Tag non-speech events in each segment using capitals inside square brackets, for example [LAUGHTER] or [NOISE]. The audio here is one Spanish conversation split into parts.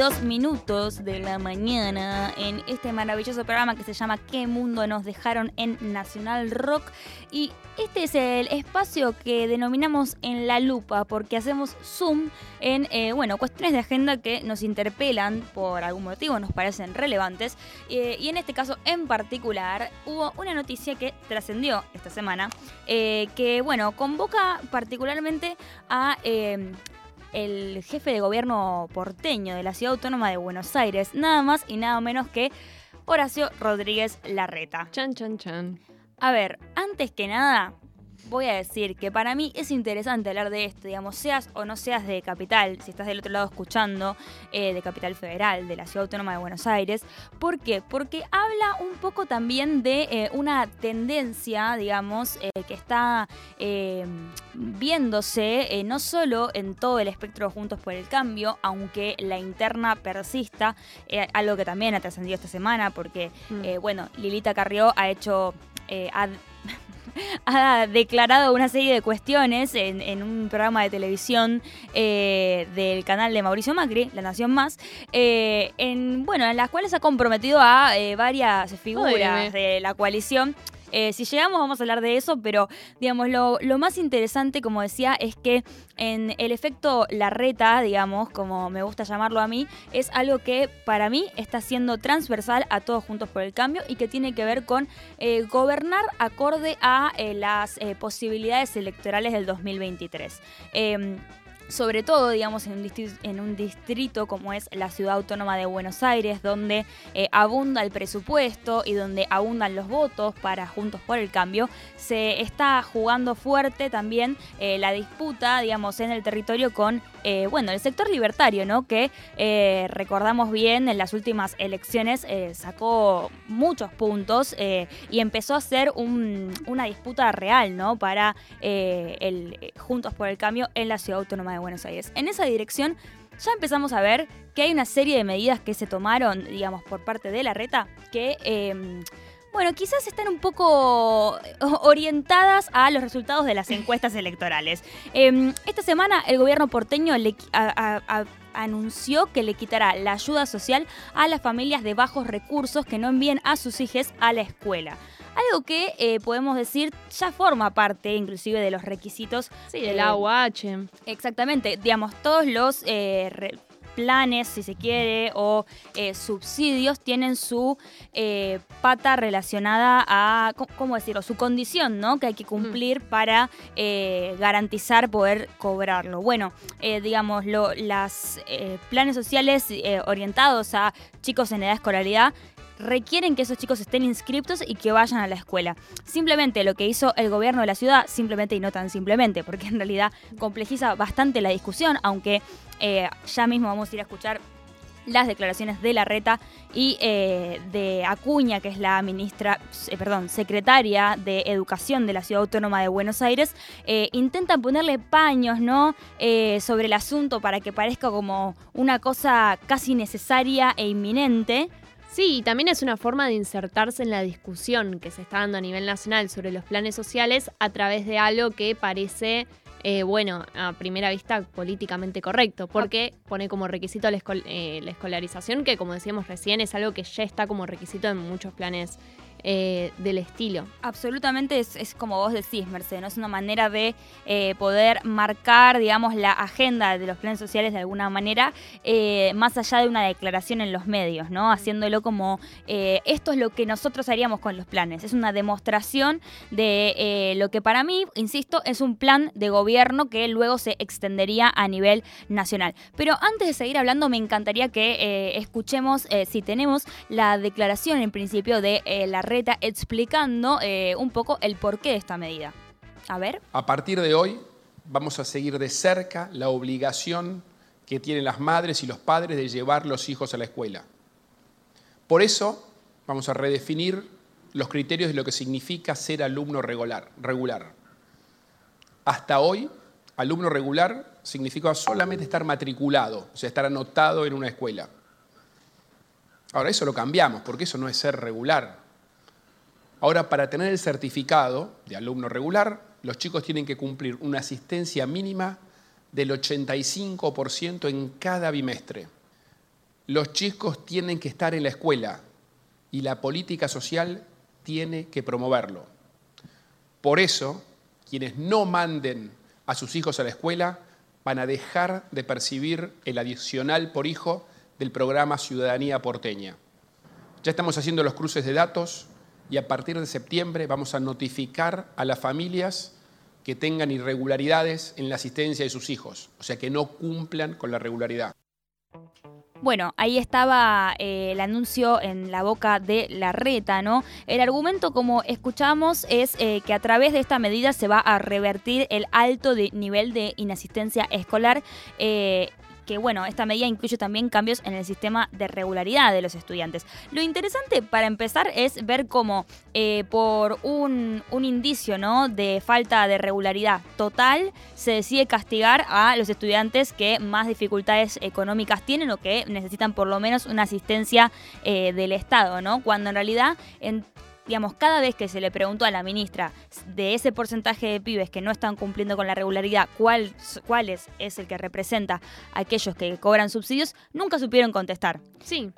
22 minutos de la mañana en este maravilloso programa que se llama ¿Qué mundo nos dejaron en Nacional Rock? Y este es el espacio que denominamos en la lupa porque hacemos zoom en, eh, bueno, cuestiones de agenda que nos interpelan por algún motivo, nos parecen relevantes. Eh, y en este caso en particular hubo una noticia que trascendió esta semana eh, que, bueno, convoca particularmente a el jefe de gobierno porteño de la ciudad autónoma de Buenos Aires, nada más y nada menos que Horacio Rodríguez Larreta. Chan, chan, chan. A ver, antes que nada, voy a decir que para mí es interesante hablar de esto, digamos, seas o no seas de Capital, si estás del otro lado escuchando, eh, de Capital Federal, de la Ciudad Autónoma de Buenos Aires. ¿Por qué? Porque habla un poco también de eh, una tendencia, digamos, eh, que está viéndose no solo en todo el espectro Juntos por el Cambio, aunque la interna persista, algo que también ha trascendido esta semana, porque, mm. bueno, Lilita Carrió ha hecho... ha [LAUGHS] declarado una serie de cuestiones en, un programa de televisión eh, del canal de Mauricio Macri, La Nación Más, eh, en, bueno, en las cuales ha comprometido a eh, varias figuras de la coalición eh, si llegamos vamos a hablar de eso, pero digamos, lo, más interesante, como decía, es que en el efecto Larreta, digamos, como me gusta llamarlo a mí, es algo que para mí está siendo transversal a todos juntos por el cambio y que tiene que ver con eh, gobernar acorde a eh, las posibilidades electorales del 2023 sobre todo, digamos, en un, distrito, como es la ciudad autónoma de Buenos Aires, donde eh, abunda el presupuesto y donde abundan los votos para Juntos por el Cambio, se está jugando fuerte también eh, la disputa, digamos, en el territorio con, eh, bueno, el sector libertario, ¿no? Que recordamos bien, en las últimas elecciones sacó muchos puntos y empezó a ser una disputa real, ¿no? Para el Juntos por el Cambio en la ciudad autónoma de Buenos Aires. En esa dirección ya empezamos a ver que hay una serie de medidas que se tomaron, digamos, por parte de la reta, que... Em, bueno, quizás están un poco orientadas a los resultados de las [LAUGHS] encuestas electorales. Em, esta semana el gobierno porteño anunció que le quitará la ayuda social a las familias de bajos recursos que no envíen a sus hijos a la escuela. Algo que eh, podemos decir ya forma parte inclusive de los requisitos. Sí, del AUH. Exactamente, digamos, todos los eh, planes, si se quiere, o eh, subsidios tienen su pata relacionada a, ¿cómo decirlo?, su condición, ¿no? Que hay que cumplir para garantizar poder cobrarlo. Bueno, digamos, los planes sociales orientados a chicos en edad de escolaridad requieren que esos chicos estén inscriptos y que vayan a la escuela. Simplemente lo que hizo el gobierno de la ciudad, simplemente y no tan simplemente, porque en realidad complejiza bastante la discusión, aunque eh, ya mismo vamos a ir a escuchar las declaraciones de la reta y eh, de Acuña, que es la ministra, eh, perdón, secretaria de Educación de la Ciudad Autónoma de Buenos Aires, intentan ponerle paños, ¿no? sobre el asunto para que parezca como una cosa casi necesaria e inminente. Sí, y también es una forma de insertarse en la discusión que se está dando a nivel nacional sobre los planes sociales a través de algo que parece, eh, bueno, a primera vista políticamente correcto, porque pone como requisito la, eh, la escolarización, que como decíamos recién es algo que ya está como requisito en muchos planes eh, del estilo. Absolutamente es, como vos decís, Mercedes, ¿no? Es una manera de eh, poder marcar, digamos, la agenda de los planes sociales de alguna manera, eh, más allá de una declaración en los medios, ¿no? Haciéndolo como esto es lo que nosotros haríamos con los planes. Es una demostración de lo que para mí, insisto, es un plan de gobierno que luego se extendería a nivel nacional. Pero antes de seguir hablando, me encantaría que escuchemos, si tenemos, la declaración en principio de la explicando eh, un poco el porqué de esta medida. A ver. A partir de hoy vamos a seguir de cerca la obligación que tienen las madres y los padres de llevar los hijos a la escuela. Por eso vamos a redefinir los criterios de lo que significa ser alumno regular. regular. Hasta hoy, alumno regular significa solamente estar matriculado, o sea, estar anotado en una escuela. Ahora eso lo cambiamos, porque eso no es ser regular. Ahora, para tener el certificado de alumno regular, los chicos tienen que cumplir una asistencia mínima del 85% en cada bimestre. Los chicos tienen que estar en la escuela y la política social tiene que promoverlo. Por eso, quienes no manden a sus hijos a la escuela van a dejar de percibir el adicional por hijo del programa Ciudadanía Porteña. Ya estamos haciendo los cruces de datos y a partir de septiembre vamos a notificar a las familias que tengan irregularidades en la asistencia de sus hijos, o sea, que no cumplan con la regularidad. Bueno, ahí estaba eh, el anuncio en la boca de la reta, ¿no? El argumento, como escuchamos, es eh, que a través de esta medida se va a revertir el alto nivel de inasistencia escolar. Eh, que bueno, esta medida incluye también cambios en el sistema de regularidad de los estudiantes. Lo interesante para empezar es ver cómo eh, por un, un, indicio ¿no? de falta de regularidad total se decide castigar a los estudiantes que más dificultades económicas tienen o que necesitan por lo menos una asistencia eh, del Estado, ¿no? Cuando en realidad digamos, cada vez que se le preguntó a la ministra de ese porcentaje de pibes que no están cumpliendo con la regularidad, cuál, cuál es, el que representa a aquellos que cobran subsidios, nunca supieron contestar. Sí.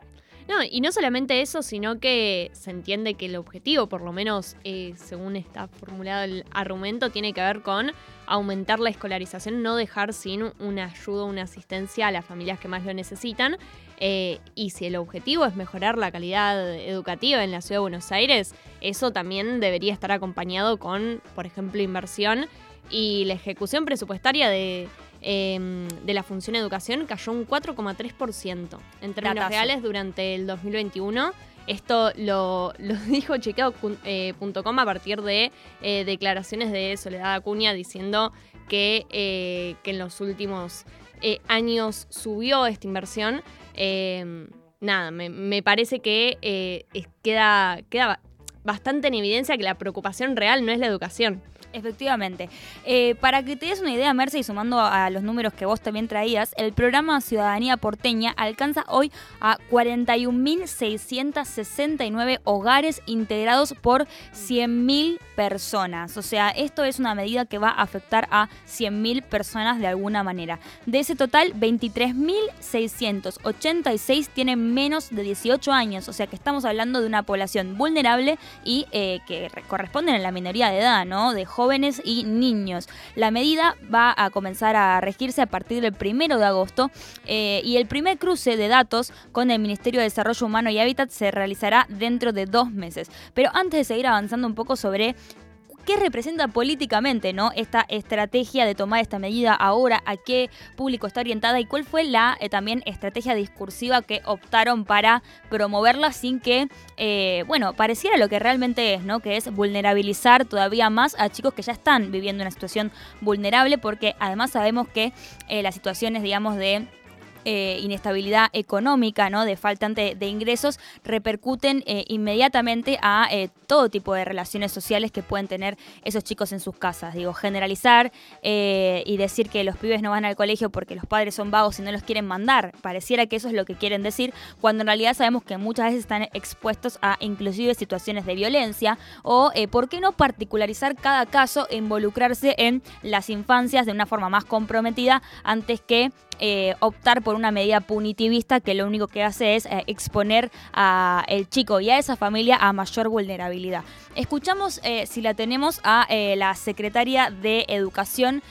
No, y no solamente eso, sino que se entiende que el objetivo, por lo menos eh, según está formulado el argumento, tiene que ver con aumentar la escolarización, no dejar sin una ayuda, una asistencia a las familias que más lo necesitan. Eh, y si el objetivo es mejorar la calidad educativa en la ciudad de Buenos Aires, eso también debería estar acompañado con, por ejemplo, inversión y la ejecución presupuestaria de, em, la función educación cayó un 4,3% en términos reales durante el 2021. Esto lo, [LAUGHS] dijo chequeo.com eh, a partir de eh, declaraciones de Soledad Acuña diciendo que, que en los últimos años subió esta inversión. Em, nada, me, parece que eh, queda, queda bastante en evidencia que la preocupación real no es la educación. Efectivamente. Eh, para que te des una idea, Merce, y sumando a los números que vos también traías, el programa Ciudadanía Porteña alcanza hoy a 41.669 hogares integrados por 100.000 personas. O sea, esto es una medida que va a afectar a 100.000 personas de alguna manera. De ese total, 23.686 tienen menos de 18 años. O sea que estamos hablando de una población vulnerable y eh, que corresponden a la minoría de edad, ¿no? De y niños. La medida va a comenzar a regirse a partir del primero de agosto eh, y el primer cruce de datos con el Ministerio de Desarrollo Humano y Hábitat se realizará dentro de dos meses. Pero antes de seguir avanzando un poco sobre qué representa políticamente ¿no? esta estrategia de tomar esta medida ahora, a qué público está orientada y cuál fue la eh, también estrategia discursiva que optaron para promoverla sin que, eh, bueno, pareciera lo que realmente es, ¿no? que es vulnerabilizar todavía más a chicos que ya están viviendo una situación vulnerable porque además sabemos que eh, las situaciones, digamos, de eh, inestabilidad económica, ¿no? de faltante de ingresos, repercuten eh, inmediatamente a eh, todo tipo de relaciones sociales que pueden tener esos chicos en sus casas. Digo, generalizar y decir que los pibes no van al colegio porque los padres son vagos y no los quieren mandar. Pareciera que eso es lo que quieren decir, cuando en realidad sabemos que muchas veces están expuestos a inclusive situaciones de violencia o, ¿por qué no particularizar cada caso involucrarse en las infancias de una forma más comprometida antes que optar por una medida punitivista que lo único que hace es eh, exponer a el chico y a esa familia a mayor vulnerabilidad. Escuchamos, eh, si la tenemos, a eh, la secretaria de Educación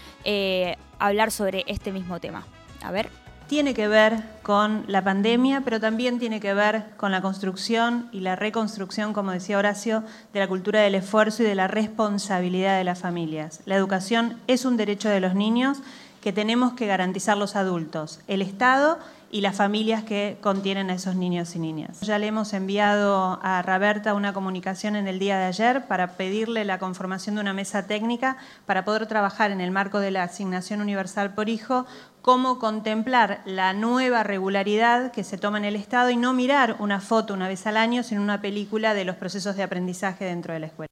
hablar sobre este mismo tema. A ver tiene que ver con la pandemia, pero también tiene que ver con la construcción y la reconstrucción, como decía Horacio, de la cultura del esfuerzo y de la responsabilidad de las familias. La educación es un derecho de los niños que tenemos que garantizar los adultos, el Estado y las familias que contienen a esos niños y niñas. Ya le hemos enviado a Roberta una comunicación en el día de ayer para pedirle la conformación de una mesa técnica para poder trabajar en el marco de la asignación universal por hijo cómo contemplar la nueva regularidad que se toma en el Estado y no mirar una foto una vez al año, sino una película de los procesos de aprendizaje dentro de la escuela.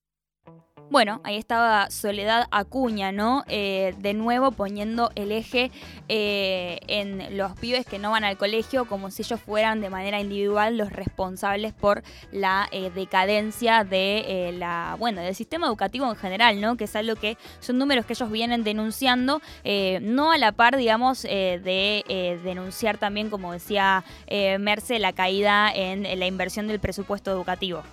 Bueno, ahí estaba Soledad Acuña, ¿no? Eh, de nuevo poniendo el eje eh, en los pibes que no van al colegio como si ellos fueran de manera individual los responsables por la eh, decadencia de la, bueno, del sistema educativo en general, ¿no? Que es algo que son números que ellos vienen denunciando, no a la par, digamos, de denunciar también, como decía Merce, la caída en la inversión del presupuesto educativo.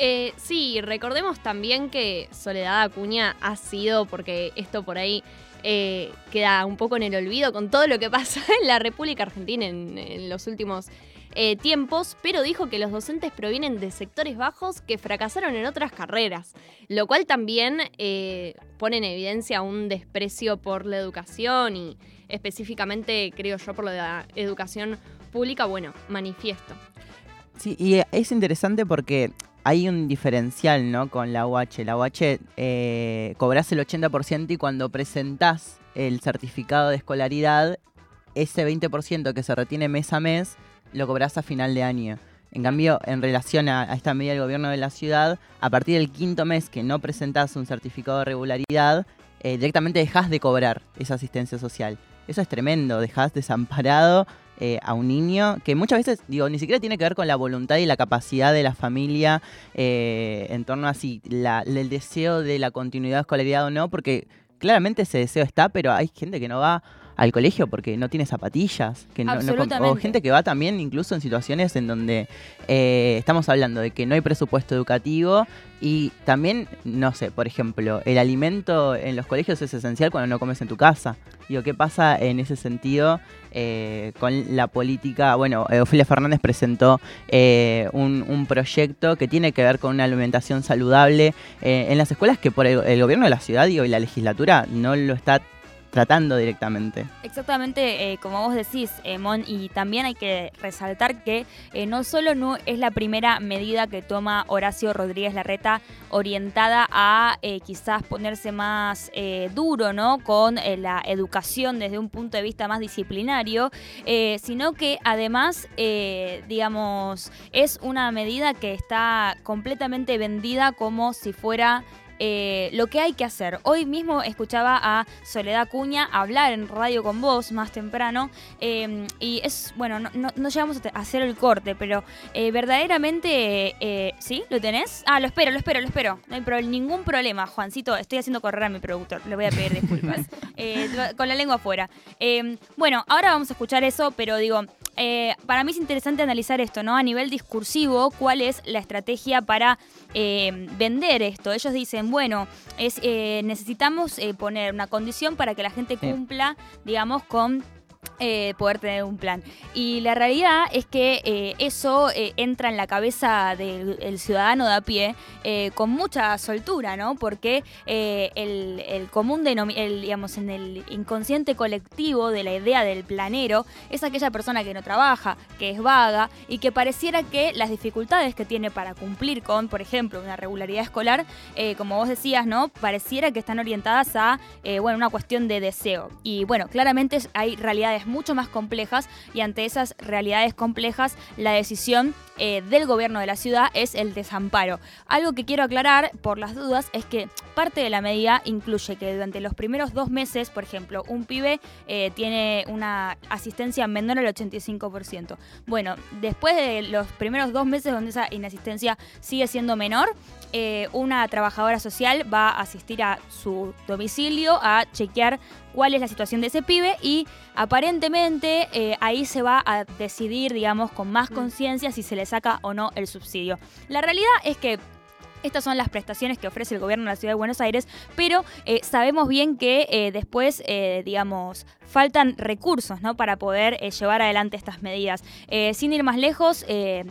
Eh, sí, recordemos también que Soledad Acuña ha sido, porque esto por ahí eh, queda un poco en el olvido con todo lo que pasa [LAUGHS] en la República Argentina en, los últimos eh, tiempos, pero dijo que los docentes provienen de sectores bajos que fracasaron en otras carreras, lo cual también pone en evidencia un desprecio por la educación y específicamente, creo yo, por la educación pública, bueno, manifiesto. Sí, y es interesante porque hay un diferencial, ¿no? Con la UH. La UH eh, cobras el 80% y cuando presentás el certificado de escolaridad, ese 20% que se retiene mes a mes, lo cobras a final de año. En cambio, en relación a, esta medida del gobierno de la ciudad, a partir del quinto mes que no presentás un certificado de regularidad, eh, directamente dejas de cobrar esa asistencia social. Eso es tremendo, dejas desamparado eh, a un niño, que muchas veces, digo, ni siquiera tiene que ver con la voluntad y la capacidad de la familia eh, en torno a si la, el deseo de la continuidad de escolaridad o no, porque claramente ese deseo está, pero hay gente que no va al colegio porque no tiene zapatillas, que no, o gente que va también incluso en situaciones en donde eh, estamos hablando de que no hay presupuesto educativo y también, no sé, por ejemplo, el alimento en los colegios es esencial cuando no comes en tu casa. Digo, ¿qué pasa en ese sentido eh, con la política? Bueno, eh, Ofelia Fernández presentó un, proyecto que tiene que ver con una alimentación saludable en las escuelas que por el, el gobierno de la ciudad digo, y la legislatura no lo está tratando directamente. Exactamente, eh, como vos decís, eh, Mon, y también hay que resaltar que eh, no solo no es la primera medida que toma Horacio Rodríguez Larreta orientada a quizás ponerse más duro, ¿no? Con la educación desde un punto de vista más disciplinario, sino que además, digamos, es una medida que está completamente vendida como si fuera eh, lo que hay que hacer. Hoy mismo escuchaba a Soledad Cuña hablar en Radio con Vos más temprano em, y es, bueno, no, llegamos a hacer el corte, pero eh, verdaderamente, eh, ¿sí? ¿Lo tenés? Ah, lo espero, lo espero, lo espero. No hay ningún problema, Juancito. Estoy haciendo correr a mi productor, le voy a pedir disculpas. [LAUGHS] con la lengua afuera. Bueno, ahora vamos a escuchar eso, pero digo, eh, para mí es interesante analizar esto, ¿no? A nivel discursivo, cuál es la estrategia para eh, vender esto. Ellos dicen, bueno, es, eh, necesitamos poner una condición para que la gente cumpla, digamos, con eh, poder tener un plan. Y la realidad es que eh, eso eh, entra en la cabeza del ciudadano de a pie con mucha soltura, ¿no? Porque el, común el, digamos, en el inconsciente colectivo de la idea del planero es aquella persona que no trabaja, que es vaga y que pareciera que las dificultades que tiene para cumplir con, por ejemplo, una regularidad escolar, como vos decías, ¿no? Pareciera que están orientadas a, bueno, una cuestión de deseo. Y bueno, claramente hay realidades mucho más complejas y ante esas realidades complejas la decisión eh, del gobierno de la ciudad es el desamparo. Algo que quiero aclarar por las dudas es que parte de la medida incluye que durante los primeros dos meses, por ejemplo, un pibe eh, tiene una asistencia menor al 85%. Bueno, después de los primeros dos meses donde esa inasistencia sigue siendo menor, eh, una trabajadora social va a asistir a su domicilio a chequear cuál es la situación de ese pibe y aparentemente eh, ahí se va a decidir, digamos, con más mm. conciencia si se le saca o no el subsidio. La realidad es que estas son las prestaciones que ofrece el gobierno de la ciudad de Buenos Aires, pero eh, sabemos bien que eh, después, eh, digamos, faltan recursos ¿no? para poder llevar adelante estas medidas. sin ir más lejos,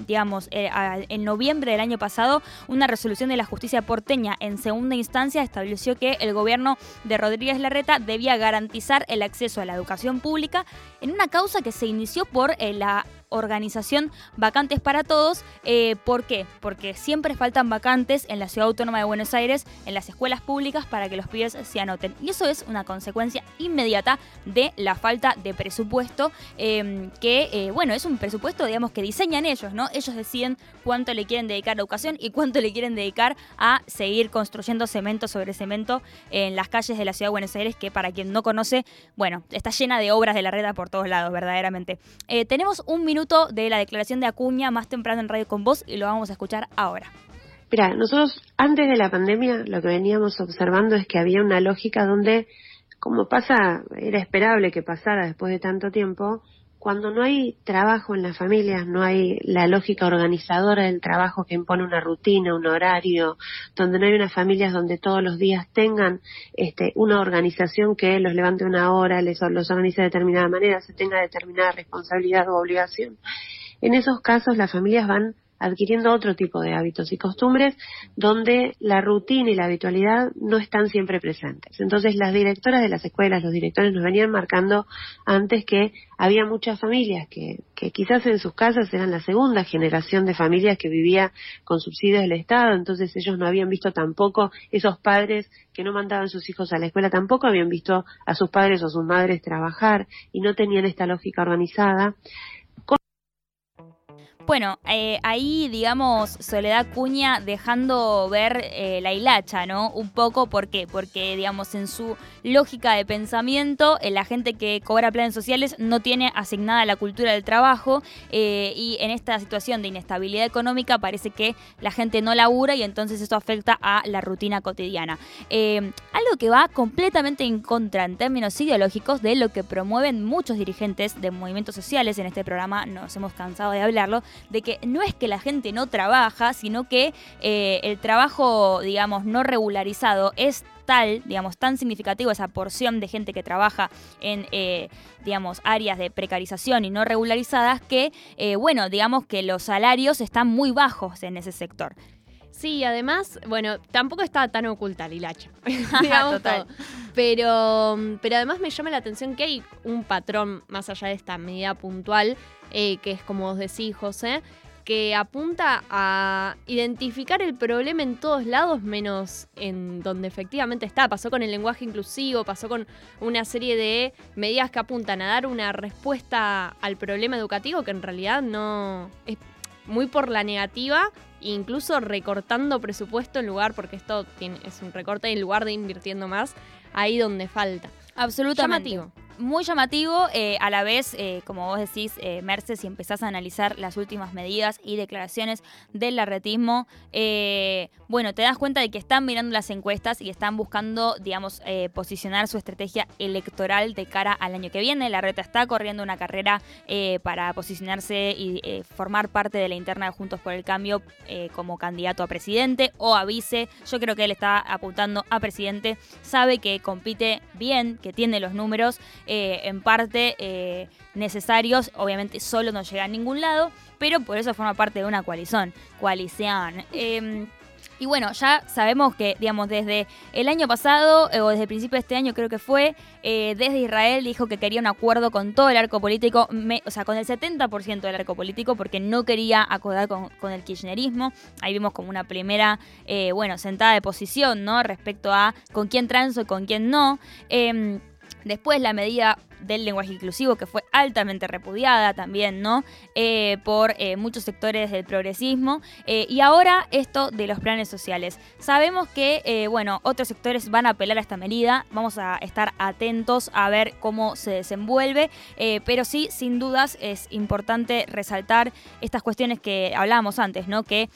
digamos, en noviembre del año pasado, una resolución de la justicia porteña en segunda instancia estableció que el gobierno de Rodríguez Larreta debía garantizar el acceso a la educación pública en una causa que se inició por la organización Vacantes para Todos. Eh, ¿Por qué? Porque siempre faltan vacantes en la Ciudad Autónoma de Buenos Aires, en las escuelas públicas, para que los pibes se anoten. Y eso es una consecuencia inmediata de la falta de presupuesto, em, que, eh, bueno, es un presupuesto, digamos, que diseñan ellos, ¿no? Ellos deciden cuánto le quieren dedicar a educación y cuánto le quieren dedicar a seguir construyendo cemento sobre cemento en las calles de la Ciudad de Buenos Aires, que para quien no conoce, bueno, está llena de obras de la reta por todos lados, verdaderamente. Eh, tenemos un minuto de la declaración de Acuña más temprano en Radio con Voz y lo vamos a escuchar ahora. Mira, nosotros antes de la pandemia lo que veníamos observando es que había una lógica donde, como pasa, era esperable que pasara después de tanto tiempo, cuando no hay trabajo en las familias, no hay la lógica organizadora del trabajo que impone una rutina, un horario, donde no hay unas familias donde todos los días tengan este, una organización que los levante una hora, les, los organice de determinada manera, se tenga determinada responsabilidad o obligación. En esos casos las familias van adquiriendo otro tipo de hábitos y costumbres donde la rutina y la habitualidad no están siempre presentes. Entonces las directoras de las escuelas, los directores nos venían marcando antes que había muchas familias que, que quizás en sus casas eran la segunda generación de familias que vivía con subsidios del Estado, entonces ellos no habían visto tampoco esos padres que no mandaban sus hijos a la escuela, tampoco habían visto a sus padres o sus madres trabajar y no tenían esta lógica organizada. Bueno, eh, ahí, digamos, Soledad Cuña dejando ver eh, la hilacha, ¿no? Un poco, ¿por qué? Porque, digamos, en su lógica de pensamiento, eh, la gente que cobra planes sociales no tiene asignada la cultura del trabajo y en esta situación de inestabilidad económica parece que la gente no labura y entonces eso afecta a la rutina cotidiana. algo que va completamente en contra en términos ideológicos de lo que promueven muchos dirigentes de movimientos sociales, en este programa nos hemos cansado de hablarlo, de que no es que la gente no trabaja, sino que eh, el trabajo, digamos, no regularizado es tal, digamos, tan significativo esa porción de gente que trabaja en, eh, digamos, áreas de precarización y no regularizadas que, eh, bueno, digamos que los salarios están muy bajos en ese sector. Sí, además, bueno, tampoco está tan oculta la hilacha. [LAUGHS] [LAUGHS] Total. Pero, pero además me llama la atención que hay un patrón más allá de esta medida puntual, eh, que es como vos decís, José, que apunta a identificar el problema en todos lados menos en donde efectivamente está. Pasó con el lenguaje inclusivo, pasó con una serie de medidas que apuntan a dar una respuesta al problema educativo que en realidad no es muy por la negativa incluso recortando presupuesto en lugar, porque esto tiene, es un recorte en lugar de invirtiendo más, ahí donde falta. Absolutamente. Llamativo muy llamativo, eh, a la vez, eh, como vos decís, eh, Mercedes, si empezás a analizar las últimas medidas y declaraciones del larretismo, bueno, te das cuenta de que están mirando las encuestas y están buscando, digamos, posicionar su estrategia electoral de cara al año que viene. La reta está corriendo una carrera para posicionarse y formar parte de la interna de Juntos por el Cambio como candidato a presidente o a vice. Yo creo que él está apuntando a presidente, sabe que compite bien, que tiene los números. Eh, en parte eh, necesarios, obviamente solo no llega a ningún lado, pero por eso forma parte de una coalición. coalición. Em, y bueno, ya sabemos que, digamos, desde el año pasado, eh, o desde el principio de este año creo que fue, desde Israel dijo que quería un acuerdo con todo el arco político, o sea, con el 70% del arco político, porque no quería acordar con, el kirchnerismo. Ahí vimos como una primera, bueno, sentada de posición, ¿no? Respecto a con quién transo y con quién no. Em, Después la medida del lenguaje inclusivo, que fue altamente repudiada también, ¿no? Eh, por eh, muchos sectores del progresismo. Eh, y ahora esto de los planes sociales. Sabemos que, bueno, otros sectores van a apelar a esta medida. Vamos a estar atentos a ver cómo se desenvuelve. pero sí, sin dudas, es importante resaltar estas cuestiones que hablábamos antes, ¿no? Que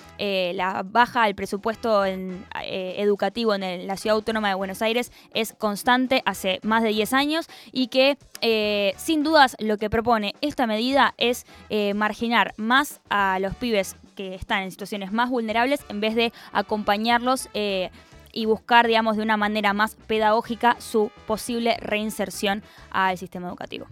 la baja del presupuesto educativo en la Ciudad Autónoma de Buenos Aires es constante hace más de 10 años y que eh, sin dudas lo que propone esta medida es eh, marginar más a los pibes que están en situaciones más vulnerables en vez de acompañarlos eh, y buscar, digamos, de una manera más pedagógica su posible reinserción al sistema educativo.